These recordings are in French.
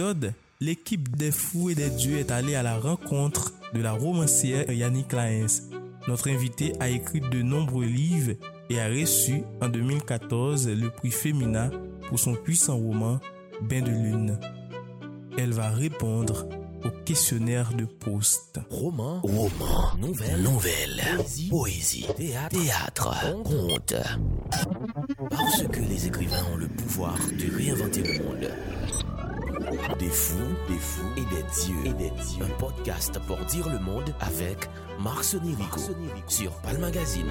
Épisode, l'équipe des fous et des dieux est allée à la rencontre de la romancière Yannick Laens. Notre invité a écrit de nombreux livres et a reçu en 2014 le prix Femina pour son puissant roman Bain de lune. Elle va répondre au questionnaire de Proust. Roman, roman, nouvelle, nouvelle, poésie, théâtre, théâtre, conte. Parce que les écrivains ont le pouvoir de réinventer le monde. Des fous, des fous et des dieux. Et des dieux. Un podcast pour dire le monde avec Marc Sonirico sur Palm Magazine.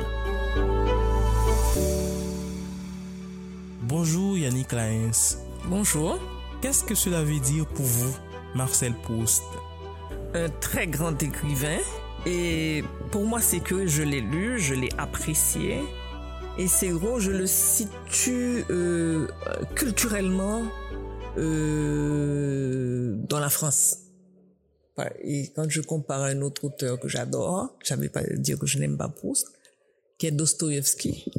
Bonjour Yannick Laens. Bonjour. Qu'est-ce que cela veut dire pour vous, Marcel Proust? Un très grand écrivain. Et pour moi, c'est que je l'ai lu, je l'ai apprécié. Et c'est gros, je le situe euh, culturellement euh, dans la France. Et quand je compare à un autre auteur que j'adore, je ne pas dire que je n'aime pas Proust, qui est Dostoïevski,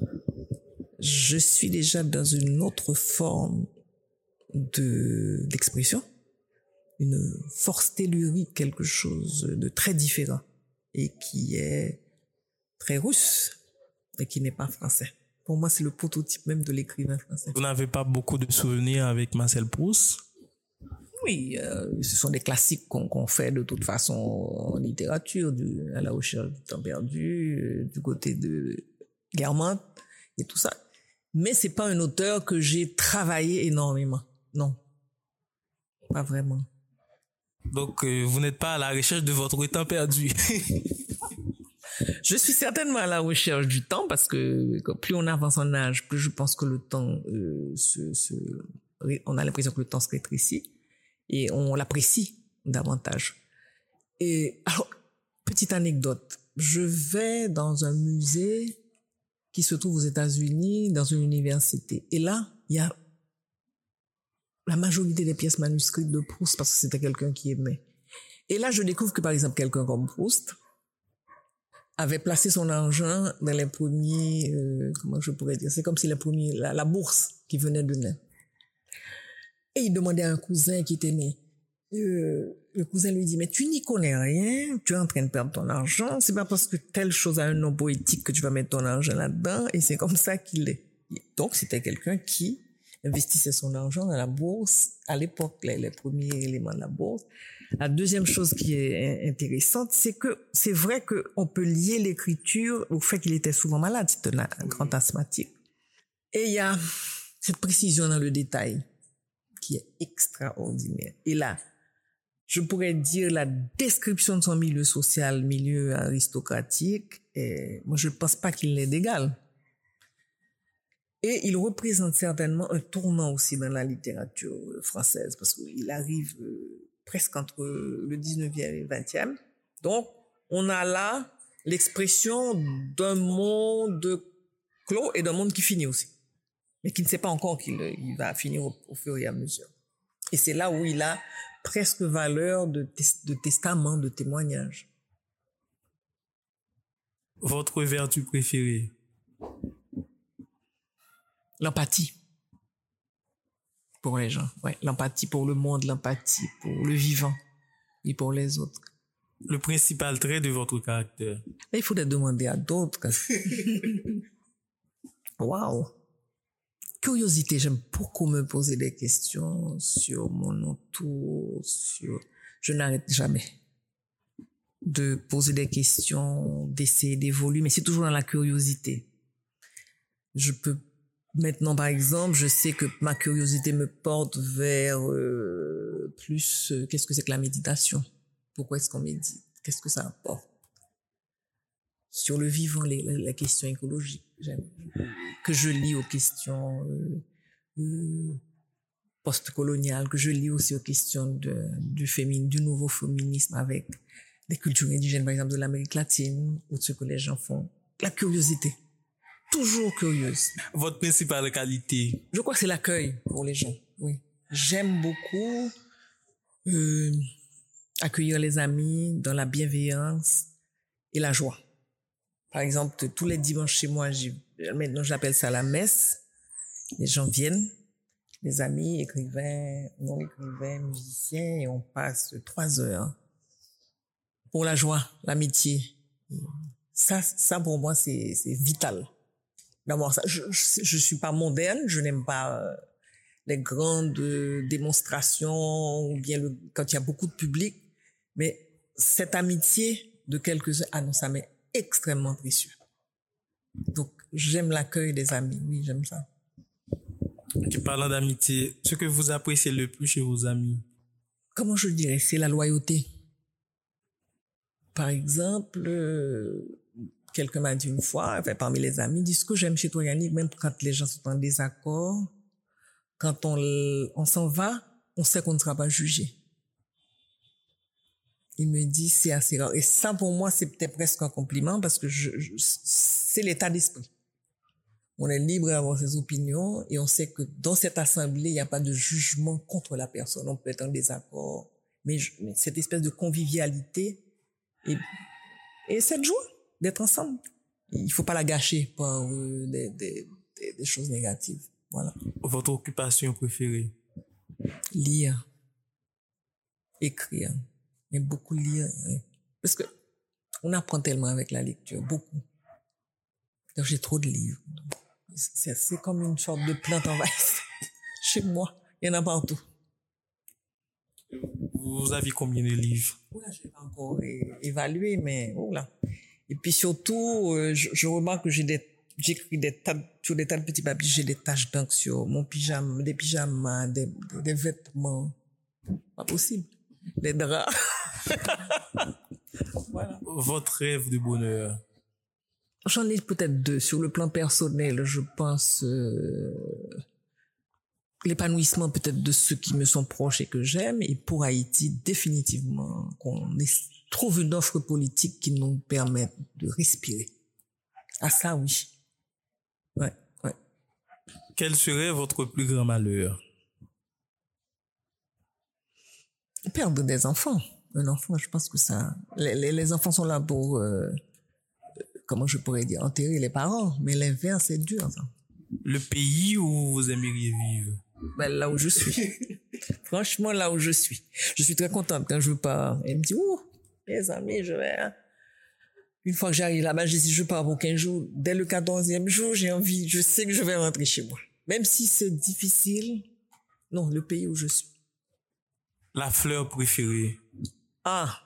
je suis déjà dans une autre forme de d'expression, une force tellurique, quelque chose de très différent et qui est très russe et qui n'est pas français. Pour moi, c'est le prototype même de l'écrivain français. Vous n'avez pas beaucoup de souvenirs avec Marcel Proust? Oui, euh, ce sont des classiques qu'on fait de toute façon en littérature, du, à la recherche du temps perdu, euh, du côté de Guermantes et tout ça. Mais c'est pas un auteur que j'ai travaillé énormément. Non. Pas vraiment. Donc, euh, vous n'êtes pas à la recherche de votre temps perdu. je suis certainement à la recherche du temps parce que plus on avance en âge, plus je pense que le temps euh, se, se, on a l'impression que le temps se rétrécit et on l'apprécie davantage. Et alors, petite anecdote, je vais dans un musée qui se trouve aux États-Unis, dans une université. Et là, il y a la majorité des pièces manuscrites de Proust parce que c'était quelqu'un qui aimait. Et là, je découvre que par exemple, quelqu'un comme Proust avait placé son argent dans les premiers, euh, comment je pourrais dire, c'est comme si les premiers, la, bourse qui venait de naître. Et il demandait à un cousin qui était né. Euh, le cousin lui dit, mais tu n'y connais rien, tu es en train de perdre ton argent, c'est pas parce que telle chose a un nom poétique que tu vas mettre ton argent là-dedans, et c'est comme ça qu'il est. Donc c'était quelqu'un qui investissait son argent dans la bourse, à l'époque, les, premiers éléments de la bourse. La deuxième chose qui est intéressante, c'est que c'est vrai qu'on peut lier l'écriture au fait qu'il était souvent malade, c'était un, un grand asthmatique. Et il y a cette précision dans le détail qui est extraordinaire. Et là, je pourrais dire la description de son milieu social, milieu aristocratique, et moi je ne pense pas qu'il l'ait d'égal. Et il représente certainement un tournant aussi dans la littérature française, parce qu'il arrive presque entre le 19e et le 20e. Donc, on a là l'expression d'un monde clos et d'un monde qui finit aussi, mais qui ne sait pas encore qu'il va finir au, au, fur et à mesure. Et c'est là où il a presque valeur de, de testament, de témoignage. Votre vertu préférée? L'empathie pour les gens, ouais, l'empathie pour le monde, l'empathie pour le vivant et pour les autres. Le principal trait de votre caractère il faudrait demander à d'autres. Waouh Curiosité, j'aime beaucoup me poser des questions sur mon entour, sur... Je n'arrête jamais de poser des questions, d'essayer d'évoluer, mais c'est toujours dans la curiosité. Je peux Maintenant, par exemple, je sais que ma curiosité me porte vers euh, plus euh, qu'est-ce que c'est que la méditation? Pourquoi est-ce qu'on médite? Qu'est-ce que ça apporte? Sur le vivant, les, les, les questions écologiques, que je lis aux questions euh, euh, post-coloniales, que je lis aussi aux questions de, du, fémin, du nouveau féminisme avec des cultures indigènes, par exemple de l'Amérique latine, ou de ce que les gens font. La curiosité toujours curieuse. Votre principale qualité? Je crois que c'est l'accueil pour les gens. Oui. J'aime beaucoup euh, accueillir les amis dans la bienveillance et la joie. Par exemple, tous les dimanches chez moi, maintenant j'appelle ça la messe. Les gens viennent Mes amis, écrivains, non-écrivains, musiciens, et on passe trois heures pour la joie, l'amitié. Ça, ça pour moi, c'est vital d'avoir ça. Je, je, suis pas mondaine, je n'aime pas euh, les grandes démonstrations ou bien le, quand il y a beaucoup de public, mais cette amitié de quelques-uns, ah non, ça m'est extrêmement précieux. Donc, j'aime l'accueil des amis, oui, j'aime ça. Tu parles d'amitié, ce que vous appréciez le plus chez vos amis? Comment je dirais? C'est la loyauté. Par exemple, euh, quelqu'un m'a dit une fois, parmi les amis, dit ce que j'aime chez toi Yannick, même quand les gens sont en désaccord, quand on, on s'en va, on sait qu'on ne sera pas jugé. Il me dit c'est assez rare. Et ça pour moi c'est peut-être presque un compliment parce que je, c'est l'état d'esprit. On est libre d'avoir ses opinions et on sait que dans cette assemblée il n'y a pas de jugement contre la personne. On peut être en désaccord, mais, mais cette espèce de convivialité et, et cette joie d'être ensemble. Il faut pas la gâcher par euh, des, des, des, choses négatives. Voilà. Votre occupation préférée? Lire. Écrire. Mais beaucoup lire. Parce que on apprend tellement avec la lecture, beaucoup. J'ai trop de livres. C'est comme une sorte de plante en vase. Chez moi, il y en a partout. Vous avez combien de livres? Oula, je n'ai pas encore évalué, mais oula. Et puis surtout, euh, je, remarque que j'ai des j'écris des tas sur des tas de petits papiers, j'ai des taches d'encre sur mon pyjama, des pyjamas, des, des vêtements. Pas possible. Des draps. voilà. Votre rêve de bonheur. J'en ai peut-être deux. Sur le plan personnel, je pense euh, l'épanouissement peut-être de ceux qui me sont proches et que j'aime. Et pour Haïti, définitivement, qu'on trouve une offre politique qui nous permette de respirer. Ah ça, oui. Ouais, ouais. Quel serait votre plus grand malheur? Perdre des enfants. Un enfant, je pense que ça... Les, les, enfants sont là pour... Euh, comment je pourrais dire Enterrer les parents. Mais l'inverse, c'est dur, ça. Le pays où vous aimeriez vivre? Ben, là où je suis. Franchement, là où je suis. Je suis très contente quand je pars. Elle me dit, ouh, mes amis, je vais... Hein. Une fois que j'arrive là-bas, je dis, je pars pour 15 jours. Dès le 14e jour, j'ai envie, je sais que je vais rentrer chez moi. Même si c'est difficile, non, le pays où je suis. La fleur préférée Ah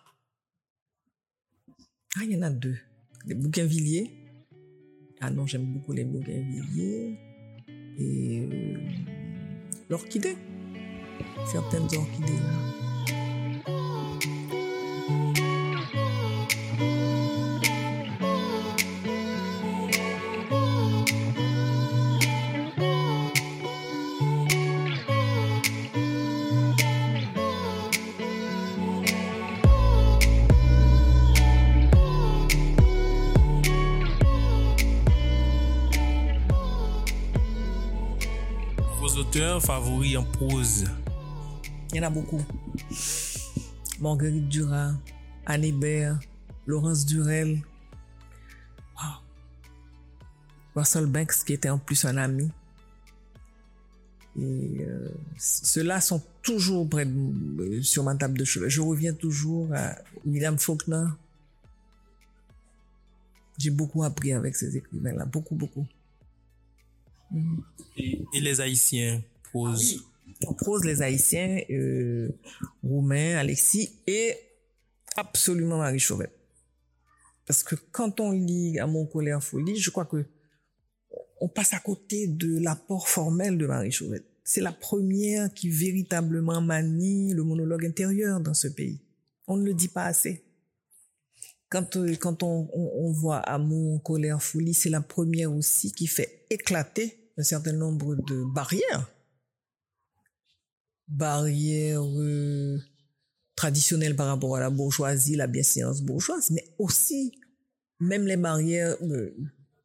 Ah, il y en a deux. Les bougainvilliers. Ah non, j'aime beaucoup les bougainvilliers. Et euh, l'orchidée. Certaines orchidées là. favori en prose? Il y en a beaucoup. Marguerite Duras, Anne Hébert, Laurence Durel, Russell Banks qui était en plus un ami. Et euh, ceux-là sont toujours près euh, sur ma table de chevet. Je reviens toujours à William Faulkner. J'ai beaucoup appris avec ces écrivains-là, beaucoup, beaucoup. Et les Haïtiens prose En prose, les Haïtiens, euh, Roumain, Alexis et absolument Marie Chauvet. Parce que quand on lit à mon folie, je crois que on passe à côté de l'apport formel de Marie Chauvet. C'est la première qui véritablement manie le monologue intérieur dans ce pays. On ne le dit pas assez. Quand, euh, quand on, on, on voit Amour, colère, folie, c'est la première aussi qui fait éclater un certain nombre de barrières barrières euh, traditionnelles par rapport à la bourgeoisie, la bienséance bourgeoise, mais aussi même les barrières euh,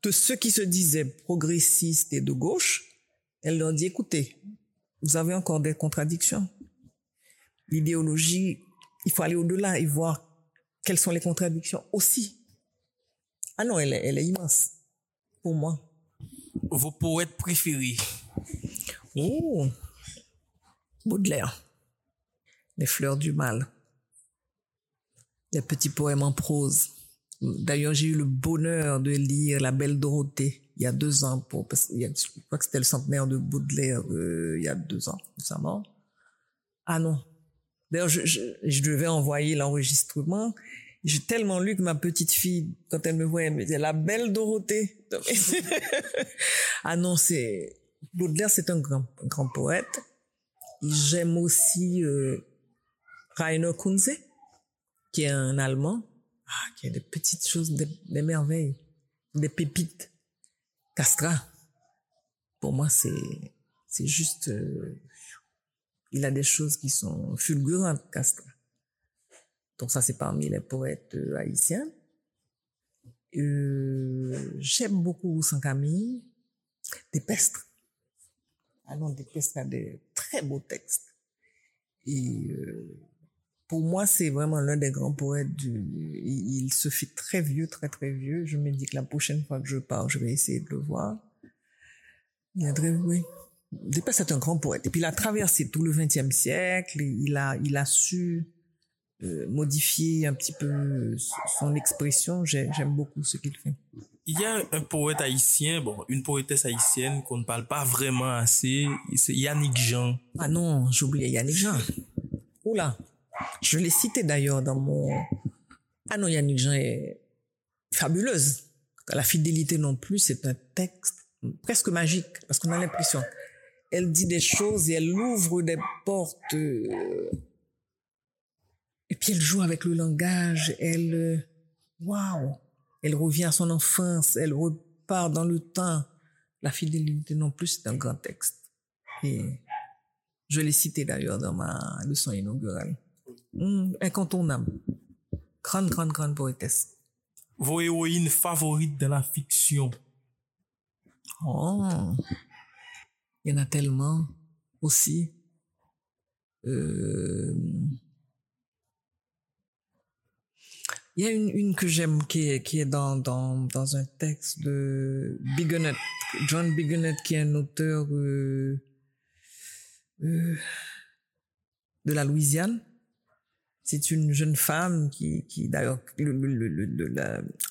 de ceux qui se disaient progressistes et de gauche. Elle leur dit, écoutez, vous avez encore des contradictions. L'idéologie, il faut aller au-delà et voir quelles sont les contradictions aussi. Ah non, elle est, elle est immense pour moi. Vos poètes préférés Oh, Baudelaire. Les fleurs du mal. Les petits poèmes en prose. D'ailleurs, j'ai eu le bonheur de lire La Belle Dorothée il y a deux ans, pour, parce que je crois que c'était le centenaire de Baudelaire euh, il y a deux ans, récemment. Ah non. D'ailleurs, je, je, je devais envoyer l'enregistrement. J'ai tellement lu que ma petite fille, quand elle me voyait, elle me disait La Belle Dorothée. ah non, c'est... Baudelaire, c'est un grand, grand poète. J'aime aussi euh, Rainer Kunze, qui est un Allemand, ah, qui a des petites choses, des, des merveilles, des pépites. Castra, pour moi, c'est c'est juste, euh, il a des choses qui sont fulgurantes, Castra. Donc ça, c'est parmi les poètes euh, haïtiens. Euh, J'aime beaucoup Saint Camille, Despestre. Ah non, Despestre a des très beaux textes. Et euh, pour moi, c'est vraiment l'un des grands poètes du, il, se fait très vieux, très très vieux. Je me dis que la prochaine fois que je pars, je vais essayer de le voir. Il est très, oui. Despestre est un grand poète. Et puis il a traversé tout le XXe siècle. Il a, il a su euh, modifier un petit peu son expression. J'aime beaucoup ce qu'il fait. Il y a un poète haïtien, bon, une poétesse haïtienne qu'on ne parle pas vraiment assez, c'est Yannick Jean. Ah non, j'oubliais Yannick Jean. Oula, je l'ai cité d'ailleurs dans mon... Ah non, Yannick Jean est fabuleuse. La fidélité non plus, c'est un texte presque magique, parce qu'on a l'impression. Elle dit des choses et elle ouvre des portes. Et puis elle joue avec le langage, elle... Waouh Elle revient à son enfance, elle repart dans le temps. La fidélité non plus, c'est un grand texte. Et je l'ai cité d'ailleurs dans ma leçon inaugurale. Mmh, incontournable. Grande, grande, grande poétesse. Vos héroïnes favorites de la fiction Oh, il y en a tellement aussi. Euh, il y a une, une que j'aime qui est, qui est dans, dans, dans un texte de Bigonet, John Bigonet, qui est un auteur euh, euh, de la Louisiane. C'est une jeune femme qui, qui d'ailleurs, le, le, le, le,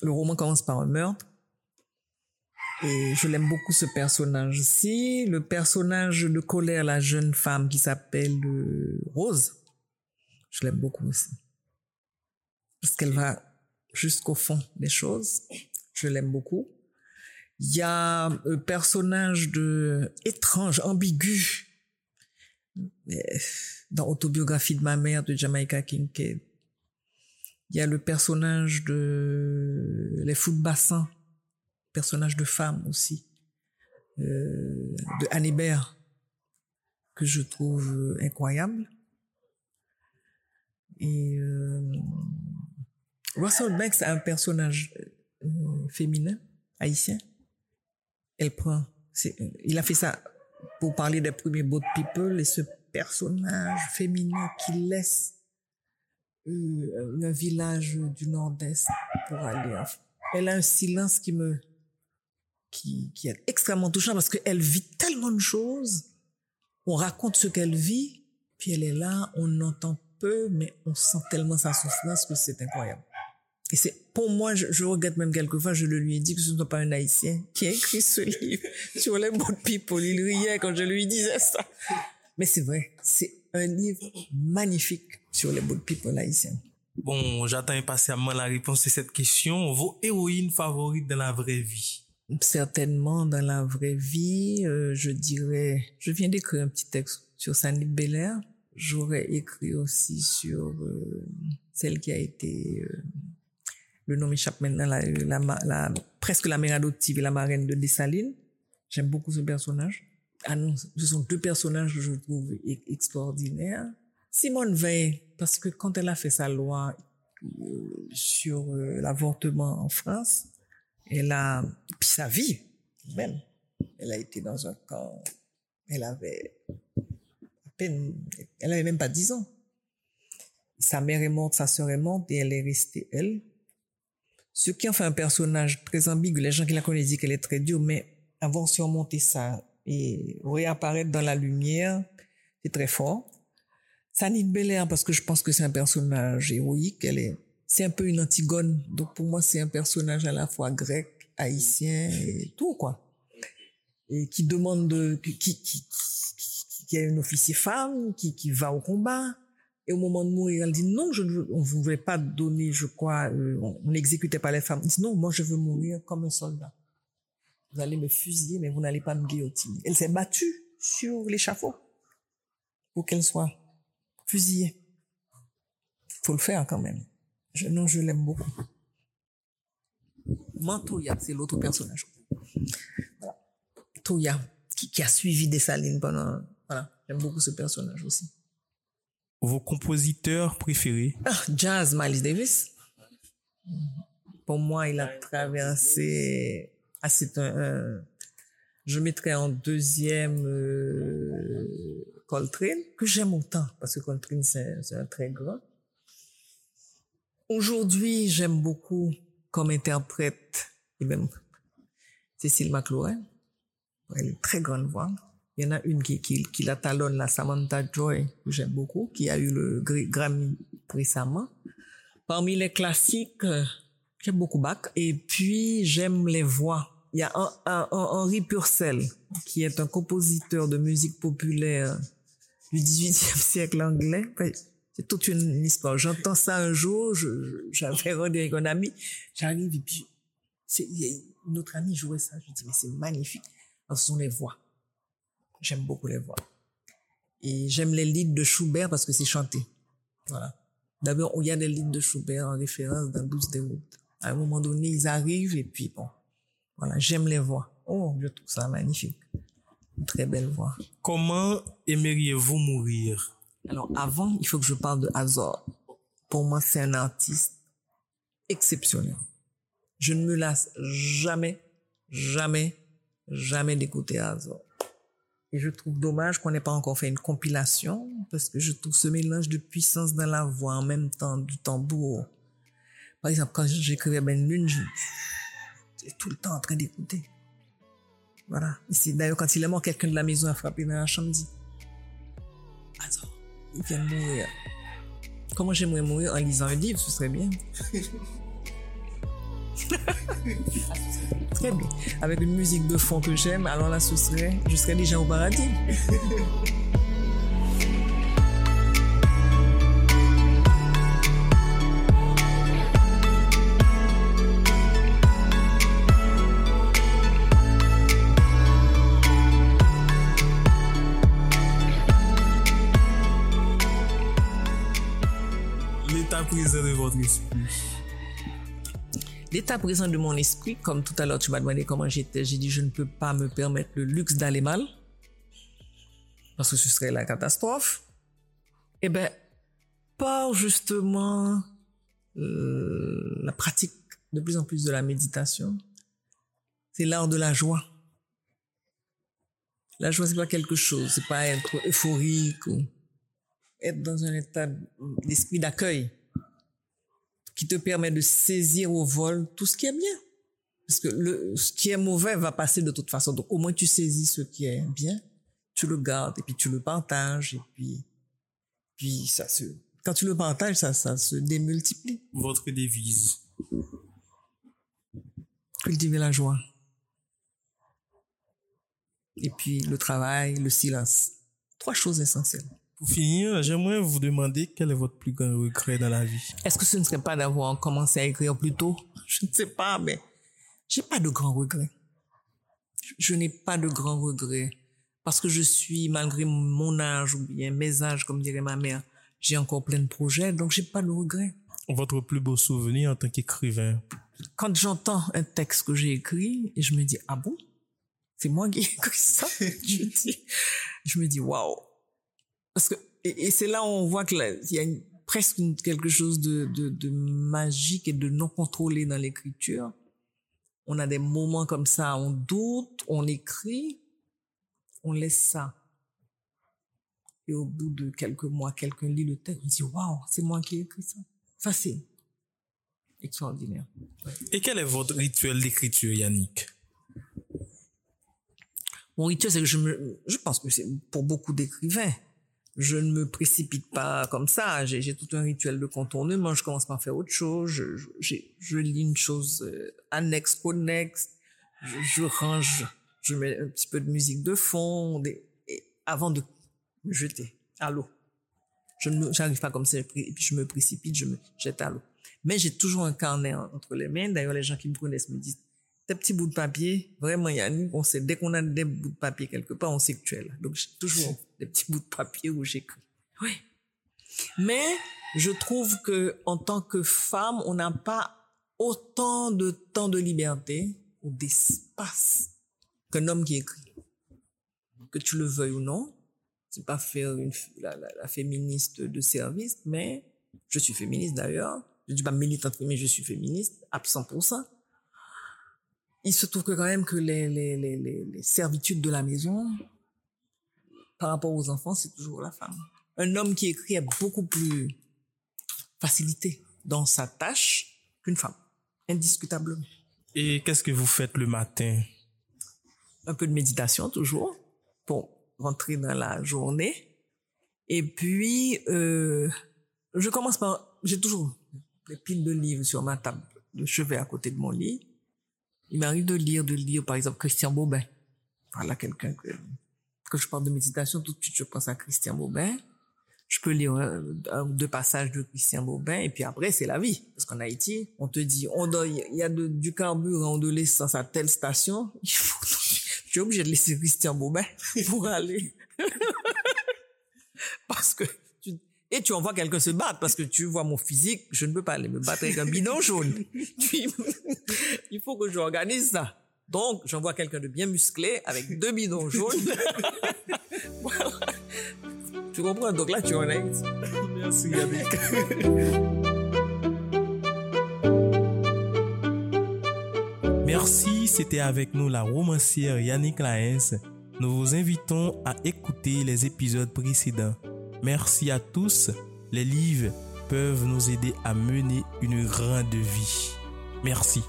le roman commence par un meurtre. Et je l'aime beaucoup ce personnage-ci. Le personnage de colère, la jeune femme qui s'appelle euh, Rose, je l'aime beaucoup aussi. Parce qu'elle va jusqu'au fond des choses. Je l'aime beaucoup. Il y a un personnage de étrange, ambigu, dans Autobiographie de ma mère de Jamaica Kincaid. Il y a le personnage de Les Fous de Bassin, personnage de femme aussi, euh, de Hannibert, que je trouve incroyable. Et euh, Russell Banks a un personnage euh, féminin, haïtien. Elle prend, il a fait ça pour parler des premiers boat people et ce personnage féminin qui laisse euh, un village du nord-est pour aller. Elle a un silence qui me, qui, qui est extrêmement touchant parce qu'elle vit tellement de choses. On raconte ce qu'elle vit, puis elle est là, on entend peu, mais on sent tellement sa souffrance que c'est incroyable. Et c'est pour moi, je, je, regrette même quelquefois, je le lui ai dit que ce n'est pas un haïtien qui a écrit ce livre sur les boat people. Il riait quand je lui disais ça. Mais c'est vrai, c'est un livre magnifique sur les boat people haïtiens. Bon, j'attends impatiemment la réponse à cette question. Vos héroïnes favorites dans la vraie vie? Certainement, dans la vraie vie, euh, je dirais, je viens d'écrire un petit texte sur Sandy Belair. J'aurais écrit aussi sur euh, celle qui a été euh, le nom m'échappe maintenant, la, la, la, presque la mère adoptive et la marraine de Dessalines. J'aime beaucoup ce personnage. Ah non, ce sont deux personnages que je trouve extraordinaires. Simone Veil, parce que quand elle a fait sa loi euh, sur euh, l'avortement en France, elle a, puis sa vie, même, elle a été dans un camp, elle avait à peine, elle avait même pas dix ans. Sa mère est morte, sa sœur est morte et elle est restée, elle, ce qui en fait un personnage très ambigu. Les gens qui la connaissent disent qu'elle est très dure, mais avoir surmonté ça et réapparaître dans la lumière, C'est très fort. Sanine Belair, parce que je pense que c'est un personnage héroïque. Elle est, c'est un peu une Antigone. Donc pour moi, c'est un personnage à la fois grec, haïtien et tout, quoi. Et qui demande de, qui, qui, qui, qui est une officier femme, qui, qui va au combat. Et au moment de mourir, elle dit non, je ne on voulait pas donner, je crois, euh, on n'exécutait pas les femmes. Elle dit non, moi je veux mourir comme un soldat. Vous allez me fusiller, mais vous n'allez pas me guillotiner. Elle s'est battue sur l'échafaud pour qu'elle soit fusillée. Faut le faire quand même. Je, non, je l'aime beaucoup. Mantoya, c'est l'autre personnage. Voilà. Toya, qui, qui a suivi Dessalines pendant. Voilà, j'aime beaucoup ce personnage aussi. Vos compositeurs préférés? Ah, jazz, Miles Davis. Pour moi, il a traversé. Ah, c'est un, un- Je mettrais en deuxième euh, Coltrane, que j'aime autant, parce que Coltrane, c'est c'est un très grand. Aujourd'hui, j'aime beaucoup comme interprète, même Cécile McLaurin. Elle a une très grande voix. Il y en a une qui, qui, qui la talonne, la Samantha Joy, que j'aime beaucoup, qui a eu le Gr- Grammy récemment. Parmi les classiques, euh, j'aime beaucoup Bach. Et puis, j'aime les voix. Il y a un, un Henri Purcell, qui est un compositeur de musique populaire du 18e siècle anglais. C'est toute une histoire. J'entends ça un jour, j'avais rendez avec un ami, j'arrive et puis c'est, il y a une autre amie jouait ça. Je dis, mais c'est magnifique. Alors, ce sont les voix. J'aime beaucoup les voix. Et j'aime les lieds de Schubert parce que c'est chanté. Voilà. D'abord, il y a des lieds de Schubert en référence dans Douce des routes. À un moment donné, ils arrivent et puis bon. Voilà, j'aime les voix. Oh, je trouve ça magnifique. Une très belle voix. Comment aimeriez-vous mourir? Alors avant, il faut que je parle de Azor. Pour moi, c'est un artiste exceptionnel. Je ne me lasse jamais, jamais, jamais d'écouter Azor. Et je trouve dommage qu'on n'ait pas encore fait une compilation parce que je trouve ce mélange de puissance dans la voix en même temps du tambour. Par exemple, quand j'écrivais Ben Lune, j'étais tout le temps en train d'écouter. Voilà. D'ailleurs quand il est mort, quelqu'un de la maison a frappé dans la chambre, dit Azor, il vient de mourir. Comment j'aimerais mourir en lisant un livre, ce serait bien. Très bien. Avec une musique de fond que j'aime, alors là, ce serait, je serais déjà au paradis. L'état présent de mon esprit, comme tout à l'heure tu m'as demandé comment j'étais, j'ai dit je ne peux pas me permettre le luxe d'aller mal, parce que ce serait la catastrophe. Eh ben, par justement euh, la pratique de plus en plus de la méditation, c'est l'art de la joie. La joie, c'est pas quelque chose, c'est pas être euphorique ou être dans un état d'esprit d'accueil qui te permet de saisir au vol tout ce qui est bien. Parce que le, ce qui est mauvais va passer de toute façon. Donc au moins tu saisis ce qui est bien, tu le gardes et puis tu le partages et puis, puis ça se, quand tu le partages, ça, ça se démultiplie. Votre devise. Cultiver la joie. Et puis le travail, le silence. Trois choses essentielles. Pour finir, j'aimerais vous demander quel est votre plus grand regret dans la vie. Est-ce que ce ne serait pas d'avoir commencé à écrire plus tôt? Je ne sais pas, mais j'ai pas de grands regrets. Je- Je n'ai pas de grands regrets parce que je suis, malgré mon âge ou bien mes âges, comme dirait ma mère, j'ai encore plein de projets, donc j'ai pas de regrets. Votre plus beau souvenir en tant qu'écrivain? Quand j'entends un texte que j'ai écrit et je me dis ah bon, c'est moi qui ai écrit ça, je, dis, je me dis waouh, parce que et, et c'est là où on voit que là, il y a une- presque une- quelque chose de, de, de magique et de non contrôlé dans l'écriture. On a des moments comme ça, on doute, on écrit, on laisse ça. Et au bout de quelques mois, quelqu'un lit le texte, on dit waouh, c'est moi qui ai écrit ça. C'est extraordinaire. Et quel est votre rituel d'écriture, Yannick? Mon rituel, c'est que je me, je pense que c'est pour beaucoup d'écrivains, je ne me précipite pas comme ça. J'ai tout un rituel de contournement. Je commence par faire autre chose. Je, je, je lis une chose euh, annexe, connexe. Je, je, range. Je mets un petit peu de musique de fond et avant de me jeter à l'eau. Je n'arrive pas comme ça et puis je me précipite, je me jette à l'eau. Mais j'ai toujours un carnet entre les mains. D'ailleurs, les gens qui me connaissent me disent tes petits bouts de papier, vraiment, Yannick, on sait, dès qu'on a des bouts de papier quelque part, on sait que tu es là. Donc, j'ai toujours des petits bouts de papier où j'écris. Oui. Mais, je trouve que, en tant que femme, on n'a pas autant de temps de liberté ou d'espace qu'un homme qui écrit. Que tu le veuilles ou non. C'est pas faire une, la, la, féministe de service, mais je suis féministe d'ailleurs. Je dis pas militante, mais je suis féministe à 100% il se trouve que quand même que les, les, les, les, servitudes de la maison, par rapport aux enfants, c'est toujours la femme. Un homme qui écrit est beaucoup plus facilité dans sa tâche qu'une femme, indiscutablement. Et qu'est-ce que vous faites le matin? Un peu de méditation toujours pour rentrer dans la journée. Et puis, euh, je commence par... J'ai toujours des piles de livres sur ma table de chevet à côté de mon lit. Il m'arrive de lire, de lire, par exemple, Christian Bobin. Voilà quelqu'un que, quand je parle de méditation, tout de suite, je pense à Christian Bobin. Je peux lire un, ou deux passages de Christian Bobin, et puis après, c'est la vie. Parce qu'en Haïti, on te dit, on il y a du carburant ou de l'essence à telle station, il faut, je suis obligé de laisser Christian Bobin pour aller. parce que et tu envoies quelqu'un se battre parce que tu vois mon physique, je ne peux pas aller me battre avec un bidon jaune. Il faut que j'organise ça. Donc, j'envoie quelqu'un de bien musclé avec deux bidons jaunes. Tu comprends? Donc là, tu en es. Merci, Yannick. Merci, c'était avec nous la romancière Yannick Laens. Nous vous invitons à écouter les épisodes précédents. Merci à tous. Les livres peuvent nous aider à mener une grande vie. Merci.